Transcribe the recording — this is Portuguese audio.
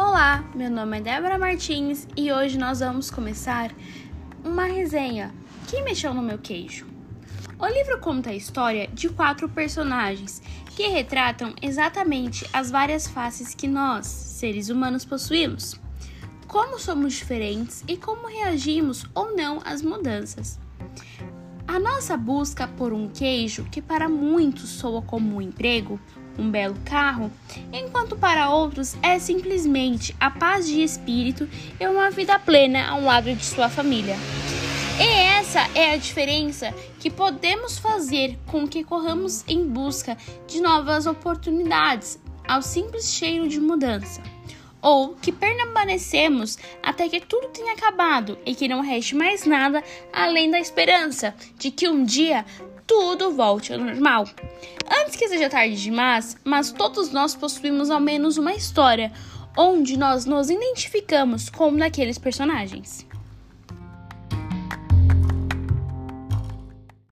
Olá, meu nome é Débora Martins e hoje nós vamos começar uma resenha. Quem mexeu no meu queijo? O livro conta a história de quatro personagens que retratam exatamente as várias faces que nós, seres humanos, possuímos. Como somos diferentes e como reagimos ou não às mudanças. A nossa busca por um queijo, que para muitos soa como um emprego, um belo carro, enquanto para outros é simplesmente a paz de espírito e uma vida plena ao lado de sua família. E essa é a diferença que podemos fazer com que corramos em busca de novas oportunidades ao simples cheiro de mudança ou que permanecemos até que tudo tenha acabado e que não reste mais nada além da esperança de que um dia tudo volte ao normal. Antes que seja tarde demais, mas todos nós possuímos ao menos uma história onde nós nos identificamos com um daqueles personagens.